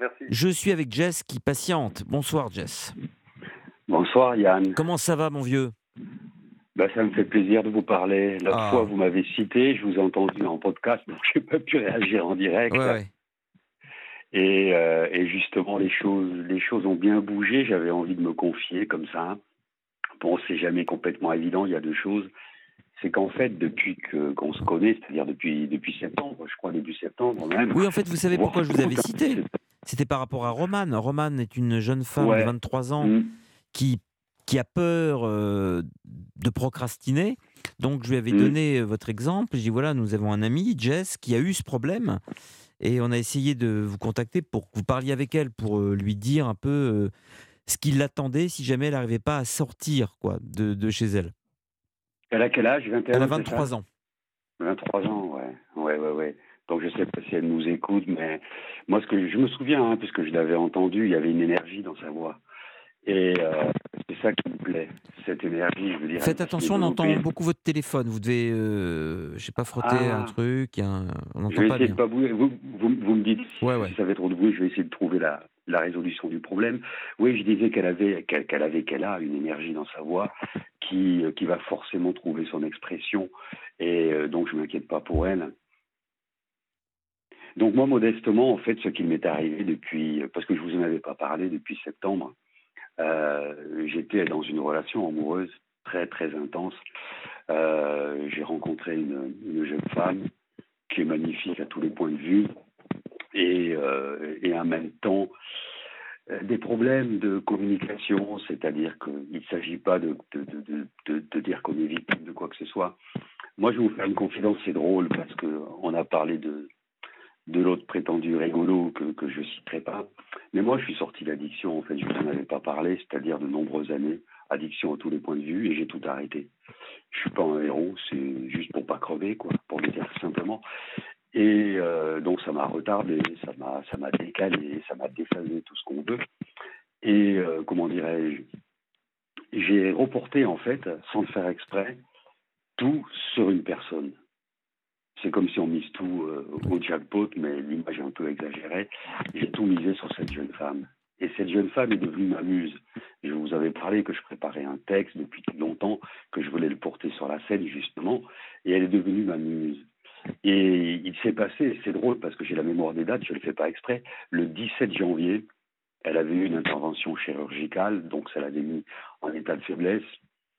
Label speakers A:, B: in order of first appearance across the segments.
A: Merci.
B: Je suis avec Jess qui patiente. Bonsoir Jess.
C: Bonsoir Yann.
B: Comment ça va mon vieux?
C: Bah, ça me fait plaisir de vous parler. L'autre
B: Ah.
C: fois, vous m'avez cité, je vous ai entendu en podcast, donc je n'ai pas pu réagir en direct.
B: Ouais, ouais.
C: Et, euh, et justement, les choses, les choses ont bien bougé. J'avais envie de me confier comme ça. Bon, c'est jamais complètement évident. Il y a deux choses. C'est qu'en fait, depuis que qu'on se connaît, c'est-à-dire depuis depuis septembre, je crois début septembre même.
B: Oui, en fait, vous savez pourquoi je vous avais cité C'était par rapport à Romane. Romane est une jeune femme
C: Ouais.
B: de 23 ans
C: Mm.
B: qui, qui a peur euh, de procrastiner. Donc, je lui avais
C: Mm.
B: donné euh, votre exemple. Je dis voilà, nous avons un ami, Jess, qui a eu ce problème. Et on a essayé de vous contacter pour que vous parliez avec elle, pour euh, lui dire un peu euh, ce qui l'attendait si jamais elle n'arrivait pas à sortir quoi, de, de chez elle.
C: Elle a quel âge? 21
B: Elle a
C: c'est ça?
B: 23 ans.
C: 23 ans, ouais. Ouais, ouais, ouais. Donc je sais pas si elle nous écoute, mais moi, ce que je me souviens, hein, puisque je l'avais entendu, il y avait une énergie dans sa voix. Et euh, c'est ça qui me plaît, cette énergie, je veux dire.
B: Faites attention, on entend beaucoup votre téléphone. Vous devez, euh, je sais pas, frotter
C: Ah.
B: un truc. un- On n'entend pas bien.
C: de pas. Vous, vous, vous me dites si,
B: Ouais, ouais.
C: si ça fait trop de bruit, je vais essayer de trouver la, la résolution du problème. Oui, je disais qu'elle avait, qu'elle qu'elle avait, qu'elle a une énergie dans sa voix qui, euh, qui va forcément trouver son expression. Et euh, donc, je m'inquiète pas pour elle. Donc, moi, modestement, en fait, ce qui m'est arrivé depuis, parce que je vous en avais pas parlé depuis septembre, euh, j'étais dans une relation amoureuse très, très intense. Euh, J'ai rencontré une, une jeune femme qui est magnifique à tous les points de vue, et, euh, et en même temps euh, des problèmes de communication, c'est-à-dire qu'il ne s'agit pas de, de, de- de dire qu'on est victime de quoi que ce soit. Moi, je vais vous faire une confidence, c'est drôle, parce qu'on a parlé de, de l'autre prétendu rigolo que, que je citerai pas. Mais moi, je suis sorti d'addiction, en fait, je ne vous en avais pas parlé, c'est-à-dire de nombreuses années, addiction à tous les points de vue, et j'ai tout arrêté. Je suis pas un héros, c'est juste pour pas crever, quoi, pour le dire simplement. Et euh, donc ça m'a retardé, ça m'a ça m'a décalé, ça m'a déphasé tout ce qu'on veut. Et euh, comment dirais-je J'ai reporté en fait, sans le faire exprès, tout sur une personne. C'est comme si on mise tout euh, au jackpot, mais l'image est un peu exagérée. J'ai tout misé sur cette jeune femme. Et cette jeune femme est devenue ma muse. Je vous avais parlé que je préparais un texte depuis longtemps, que je voulais le porter sur la scène justement, et elle est devenue ma muse. Et il s'est passé, c'est drôle parce que j'ai la mémoire des dates, je ne le fais pas exprès, le 17 janvier, elle avait eu une intervention chirurgicale, donc ça l'avait mis en état de faiblesse,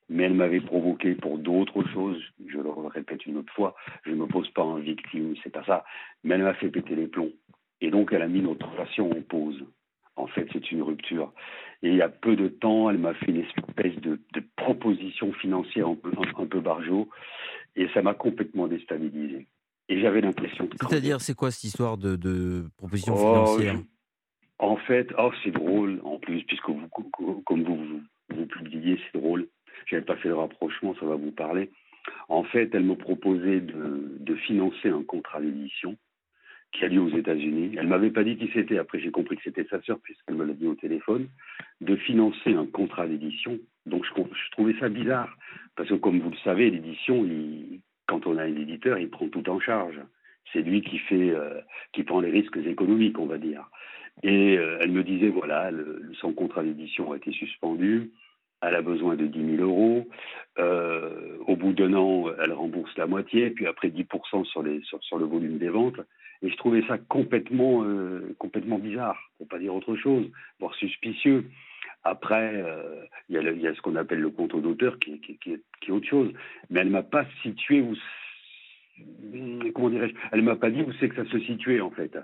C: mais elle m'avait provoqué pour d'autres choses, je le répète une autre fois, je ne me pose pas en victime, c'est pas ça, mais elle m'a fait péter les plombs. Et donc elle a mis notre relation en pause. En fait, c'est une rupture. Et il y a peu de temps, elle m'a fait une espèce de, de proposition financière un peu, un, un peu barjot, et ça m'a complètement déstabilisé. Et j'avais l'impression crever.
B: C'est-à-dire, c'est quoi cette histoire de, de proposition
C: Oh,
B: financière?
C: En fait, oh, c'est drôle en plus, puisque vous, comme vous, vous, vous publiez, c'est drôle. J'avais pas fait le rapprochement, ça va vous parler. En fait, elle me proposait de, financer un contrat d'édition qui a lieu aux États-Unis. Elle m'avait pas dit qui c'était. Après, j'ai compris que c'était sa sœur puisqu'elle me l'a dit au téléphone. De financer un contrat d'édition. Donc, je, je trouvais ça bizarre parce que, comme vous le savez, l'édition, quand on a un éditeur, il prend tout en charge. C'est lui qui fait, euh, qui prend les risques économiques, on va dire. Et euh, elle me disait, voilà, son contrat d'édition a été suspendu, elle a besoin de 10 000 euros, Euh, au bout d'un an, elle rembourse la moitié, puis après 10% sur, les, sur, le volume des ventes. Et je trouvais ça complètement, euh, complètement bizarre, pour pas dire autre chose, voire suspicieux. Après, euh, il y, a ce qu'on appelle le compte d'auteur qui, qui est autre chose. Mais elle m'a pas situé où. Comment dirais-je? Elle m'a pas dit où c'est que ça se situait, en fait.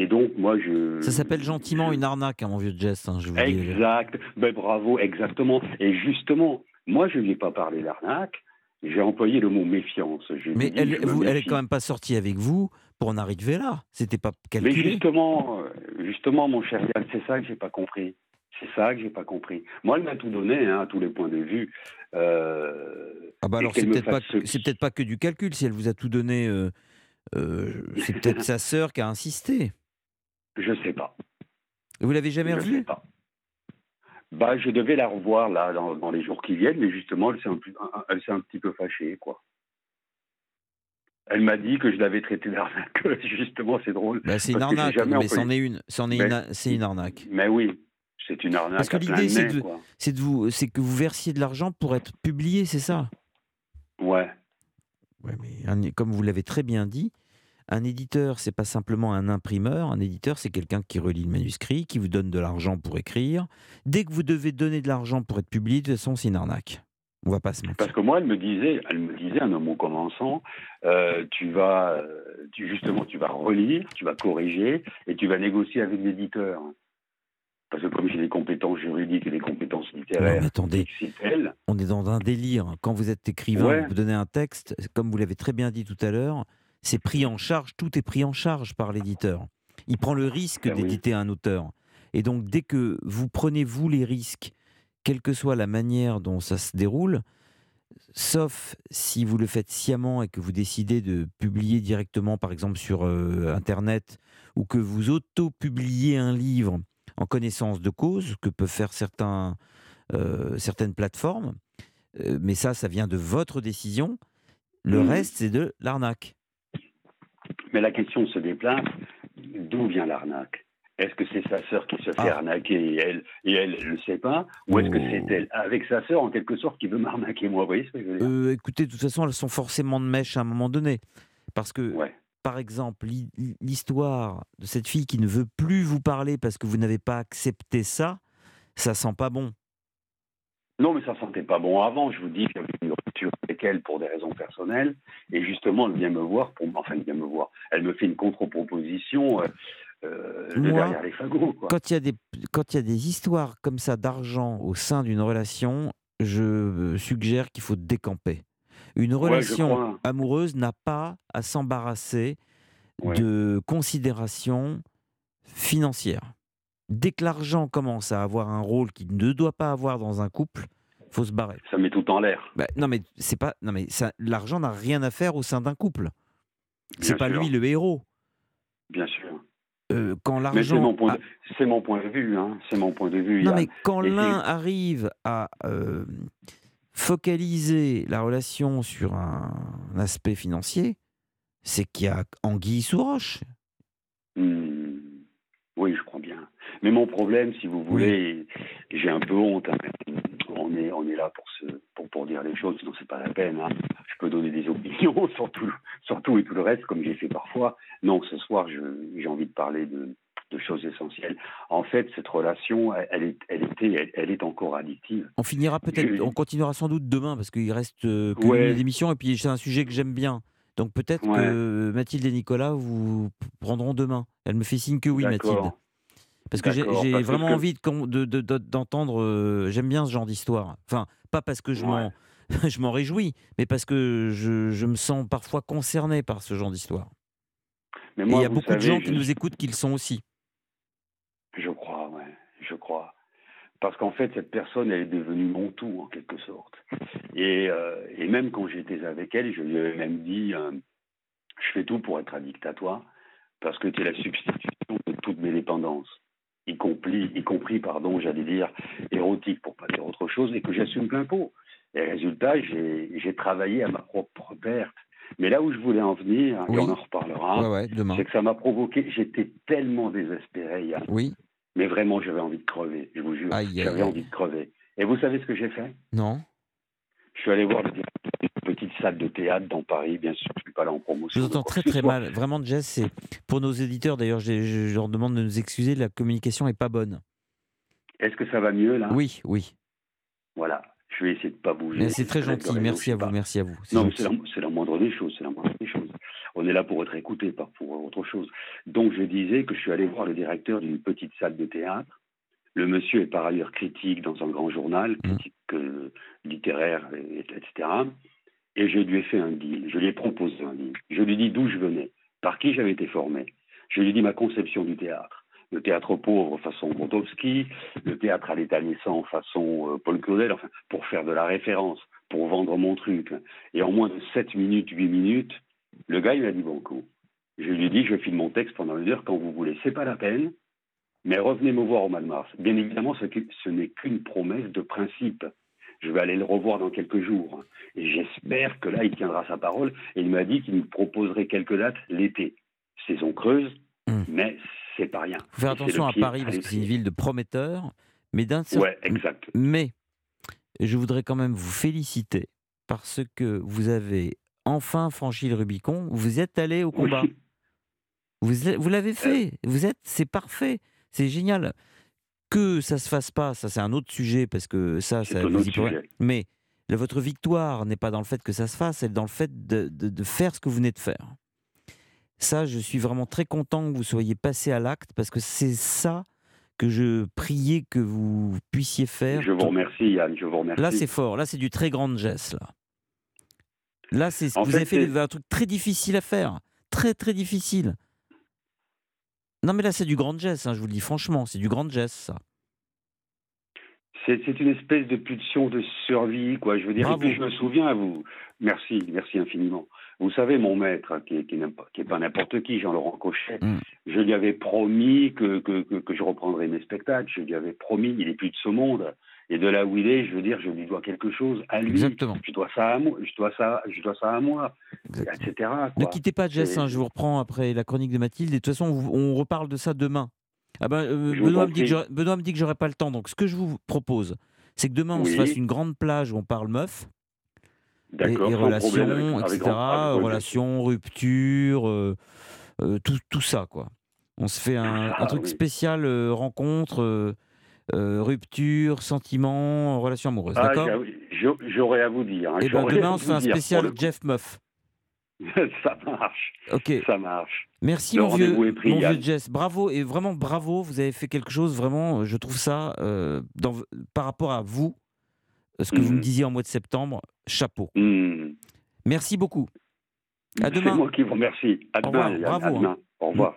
C: Et donc, moi, je.
B: Ça s'appelle gentiment une arnaque, hein, mon vieux Jess. hein, je vous le dis.
C: Exact. Ben, bravo, exactement. Et justement, moi, je ne lui ai pas parlé d'arnaque. J'ai employé le mot méfiance. Je
B: Mais
C: dit,
B: elle,
C: je me
B: vous, elle est
C: méfie.
B: quand même pas sortie avec vous pour en arriver là. C'était pas
C: Mais
B: calculé.
C: justement, euh, justement, mon cher Yann, c'est ça que j'ai pas compris. C'est ça que j'ai pas compris. Moi, elle m'a tout donné, hein, à tous les points de vue. Euh,
B: Ah bah alors
C: qu'elle
B: c'est
C: me
B: peut-être pas,
C: fasse ce-
B: c'est peut-être pas que du calcul. Si elle vous a tout donné, euh, euh, c'est peut-être sa sœur qui a insisté.
C: Je sais pas.
B: Vous l'avez jamais
C: je sais
B: revue
C: pas. Bah, je devais la revoir là dans, dans les jours qui viennent, mais justement, elle s'est un, petit peu fâchée, quoi. Elle m'a dit que je l'avais traité d'arnaque. Justement, c'est drôle.
B: Bah, c'est une arnaque, mais c'en est une. C'en est une, c'est une arnaque.
C: Mais oui, c'est une arnaque.
B: Parce que l'idée, c'est, de, vous, c'est que vous versiez de l'argent pour être publié, c'est ça?
C: Ouais.
B: Ouais, mais comme vous l'avez très bien dit, un éditeur, c'est pas simplement un imprimeur. Un éditeur, c'est quelqu'un qui relit le manuscrit, qui vous donne de l'argent pour écrire. Dès que vous devez donner de l'argent pour être publié, de toute façon, c'est une arnaque. On va pas se mentir.
C: Parce que moi, elle me disait, elle me disait un homme commençant, euh, tu vas, euh, tu, justement, tu vas relire, tu vas corriger et tu vas négocier avec l'éditeur. Parce que comme j'ai des compétences juridiques et des compétences littéraires,
B: attendez,
C: elle.
B: On est dans un délire. Quand vous êtes écrivain, vous donnez un texte, comme vous l'avez très bien dit tout à l'heure, c'est pris en charge, tout est pris en charge par l'éditeur. Il prend le risque ben d'éditer un auteur. Et donc, dès que vous prenez, vous, les risques, quelle que soit la manière dont ça se déroule, sauf si vous le faites sciemment et que vous décidez de publier directement, par exemple, sur euh, Internet, ou que vous auto-publiez un livre en connaissance de cause, que peuvent faire certains, euh, certaines plateformes, euh, mais ça, ça vient de votre décision. Le mmh. reste, c'est de l'arnaque.
C: Mais la question se déplace, d'où vient l'arnaque? Est-ce que c'est sa sœur qui se fait ah. arnaquer et elle et elle ne le sait pas? Ou est-ce que c'est oh. elle, avec sa sœur en quelque sorte, qui veut m'arnaquer moi? Vous voyez ce que je veux dire?
B: Euh, Écoutez, de toute façon, elles sont forcément de mèche à un moment donné. Parce que, par exemple, l'histoire de cette fille qui ne veut plus vous parler parce que vous n'avez pas accepté ça, ça sent pas bon.
C: Non, mais ça sentait pas bon avant. Je vous dis qu'il avec elle pour des raisons personnelles. Et justement, elle vient me voir, pour, enfin, elle vient me voir. Elle me fait une contre-proposition euh, euh, derrière les fagots.
B: Quand il y, a des, quand il y a des histoires comme ça d'argent au sein d'une relation, je euh, suggère qu'il faut décamper. Une relation amoureuse n'a pas à s'embarrasser de considérations financières. Dès que l'argent commence à avoir un rôle qu'il ne doit pas avoir dans un couple, faut se barrer.
C: Ça met tout en l'air.
B: Bah, non mais c'est pas non mais l'argent n'a rien à faire au sein d'un couple. C'est pas lui le héros.
C: Bien sûr.
B: Euh, quand l'argent.
C: C'est mon, point de vue. Hein. C'est mon point de vue.
B: Non, mais quand l'un arrive à euh, focaliser la relation sur un, aspect financier, c'est qu'il y a anguille sous roche.
C: Hmm. Oui, je crois bien. Mais mon problème, si vous voulez, j'ai un peu honte. Hein. On, est, on est là pour, se, pour, pour dire les choses, sinon c'est pas la peine. Hein. Je peux donner des opinions sur tout, sur tout et tout le reste, comme j'ai fait parfois. Non, ce soir, j'ai envie de parler de, de, choses essentielles. En fait, cette relation, elle, est, elle, était, elle, est encore addictive.
B: On finira peut-être, on continuera sans doute demain, parce qu'il reste euh, que ouais. émissions, et puis c'est un sujet que j'aime bien. Donc peut-être que Mathilde et Nicolas vous prendront demain. Elle me fait signe que oui, Mathilde. Parce que j'ai vraiment envie d'entendre. Euh, j'aime bien ce genre d'histoire. Enfin, pas parce que je m'en réjouis, mais parce que je, je, me sens parfois concerné par ce genre d'histoire. Et il y a beaucoup de gens qui nous écoutent qui le sont aussi.
C: Je crois, ouais, je crois. Parce qu'en fait, cette personne, elle est devenue mon tout, en quelque sorte. Et, euh, et même quand j'étais avec elle, je lui avais même dit euh, Je fais tout pour être addict à toi, parce que tu es la substitution de toutes mes dépendances y compris, y compris pardon, j'allais dire, érotique pour pas dire autre chose, et que j'assume plein pot. Et résultat, j'ai travaillé à ma propre perte. Mais là où je voulais en venir, et on en reparlera, c'est que ça m'a provoqué, j'étais tellement désespéré, Yann.
B: Oui.
C: Mais vraiment, j'avais envie de crever, je vous jure. J'avais envie de crever. Et vous savez ce que j'ai fait?
B: Non.
C: Je suis allé voir le petite salle de théâtre dans Paris, bien sûr, je ne suis pas là en promotion.
B: Je vous entends très très mal. Vraiment, Jess, c'est pour nos éditeurs, d'ailleurs, je, je, leur demande de nous excuser, la communication n'est pas bonne.
C: Est-ce que ça va mieux là?
B: Oui, oui.
C: Voilà, je vais essayer de ne pas bouger.
B: C'est très gentil, merci à vous, merci à vous.
C: Non, c'est la, la, moindre des choses, c'est la moindre des choses. On est là pour être écouté, pas pour autre chose. Donc je disais que je suis allé voir le directeur d'une petite salle de théâtre le monsieur est par ailleurs critique dans un grand journal, mmh. critique euh, littéraire, etc. Et je lui ai fait un deal, je lui ai proposé un deal. Je lui ai dit d'où je venais, par qui j'avais été formé. Je lui ai dit ma conception du théâtre. Le théâtre pauvre façon Grotowski, le théâtre à l'état façon euh, Paul Claudel, enfin, pour faire de la référence, pour vendre mon truc. Et en moins de 7 minutes, 8 minutes, le gars, il m'a dit bon coup. Je lui ai dit, je file mon texte pendant une heure quand vous voulez. C'est pas la peine. Mais revenez me voir au mois de mars. Bien évidemment, ce, n'est qu'une promesse de principe. Je vais aller le revoir dans quelques jours. Et j'espère que là, il tiendra sa parole. Et il m'a dit qu'il me proposerait quelques dates l'été. Saison creuse, hmm. mais c'est pas rien.
B: Faut faire attention à Paris parce que c'est une ville de prometteurs. Mais d'un
C: Ouais, exact.
B: Mais je voudrais quand même vous féliciter parce que vous avez enfin franchi le Rubicon. Vous êtes allé au combat. Vous, vous l'avez fait. Vous êtes, c'est parfait. C'est génial. Que ça se fasse pas, ça c'est un autre sujet parce que ça, ça
C: vous y
B: Mais votre victoire n'est pas dans le fait que ça se fasse, elle est dans le fait de, de, faire ce que vous venez de faire. Ça, je suis vraiment très content que vous soyez passé à l'acte parce que c'est ça que je priais que vous puissiez faire.
C: Je vous remercie, Yann. Je vous remercie.
B: Là, c'est fort. Là, c'est du très grand geste. Là, là c'est vous avez fait un truc très difficile à faire, très très difficile. Non, mais là, c'est du grand geste, hein, je vous le dis franchement, c'est du grand geste, ça.
C: C'est une espèce de pulsion de survie, quoi. Je veux dire, je me souviens, vous, merci, merci infiniment. Vous savez, mon maître, qui n'est qui pas n'importe qui, Jean-Laurent Cochet, mm. je lui avais promis que, que, que, je reprendrais mes spectacles. Je lui avais promis, il est plus de ce monde. Et de là où il est, je veux dire, je lui dois quelque chose à lui.
B: Exactement.
C: Je dois ça à moi, je dois ça, je dois ça à moi, etc.
B: Ne quittez pas Jess, hein, je vous reprends après la chronique de Mathilde. Et de toute façon, on reparle de ça demain. Ah ben, euh, Benoît, me dit que Benoît me dit que j'aurai pas le temps. Donc, ce que je vous propose, c'est que demain, on se fasse une grande plage où on parle meuf. Et, et, relations, etc. relations, rupture, euh, euh, tout, tout, ça, quoi. On se fait un, ah truc spécial rencontre euh, rupture, sentiment, relation amoureuse. Ah, d'accord
C: J'aurais à vous dire.
B: Et hein, eh ben, demain, on fait un spécial Jeff Muff.
C: ça marche.
B: Ok.
C: Ça marche.
B: Merci mon vieux, mon vieux Jess. Bravo et vraiment bravo. Vous avez fait quelque chose vraiment. Je trouve ça euh, dans, par rapport à vous, ce que vous me mm. disiez en mois de septembre. Chapeau. Mm. Merci beaucoup.
C: À demain. C'est moi qui vous remercie. À demain. Bravo. À demain. Au revoir.